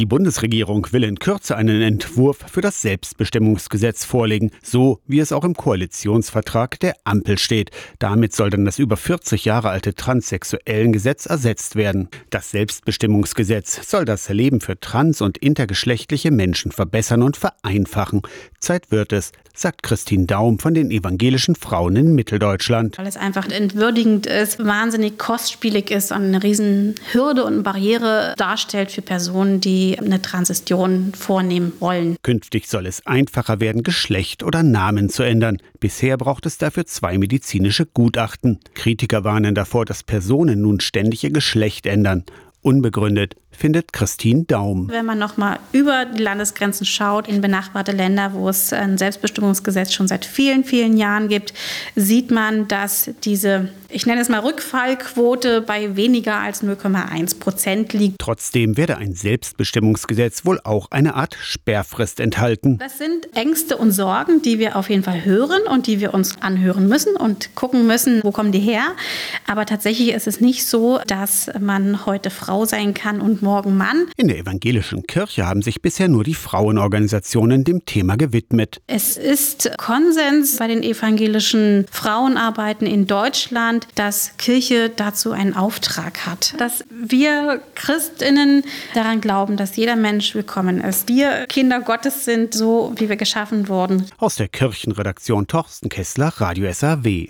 Die Bundesregierung will in Kürze einen Entwurf für das Selbstbestimmungsgesetz vorlegen, so wie es auch im Koalitionsvertrag der Ampel steht. Damit soll dann das über 40 Jahre alte Transsexuellengesetz ersetzt werden. Das Selbstbestimmungsgesetz soll das Leben für trans- und intergeschlechtliche Menschen verbessern und vereinfachen. Zeit wird es, sagt Christine Daum von den evangelischen Frauen in Mitteldeutschland. Weil es einfach entwürdigend ist, wahnsinnig kostspielig ist und eine riesen Hürde und Barriere darstellt für Personen, die eine Transition vornehmen wollen. Künftig soll es einfacher werden, Geschlecht oder Namen zu ändern. Bisher braucht es dafür zwei medizinische Gutachten. Kritiker warnen davor, dass Personen nun ständig ihr Geschlecht ändern. Unbegründet findet Christine Daum. Wenn man noch mal über die Landesgrenzen schaut, in benachbarte Länder, wo es ein Selbstbestimmungsgesetz schon seit vielen, vielen Jahren gibt, sieht man, dass diese, ich nenne es mal Rückfallquote bei weniger als 0,1 Prozent liegt. Trotzdem werde ein Selbstbestimmungsgesetz wohl auch eine Art Sperrfrist enthalten. Das sind Ängste und Sorgen, die wir auf jeden Fall hören und die wir uns anhören müssen und gucken müssen, wo kommen die her. Aber tatsächlich ist es nicht so, dass man heute Frau sein kann und morgen Mann. In der evangelischen Kirche haben sich bisher nur die Frauenorganisationen dem Thema gewidmet. Es ist Konsens bei den evangelischen Frauenarbeiten in Deutschland, dass Kirche dazu einen Auftrag hat. Dass wir Christinnen daran glauben, dass jeder Mensch willkommen ist. Wir Kinder Gottes sind so, wie wir geschaffen wurden. Aus der Kirchenredaktion Torsten Kessler, Radio SAW.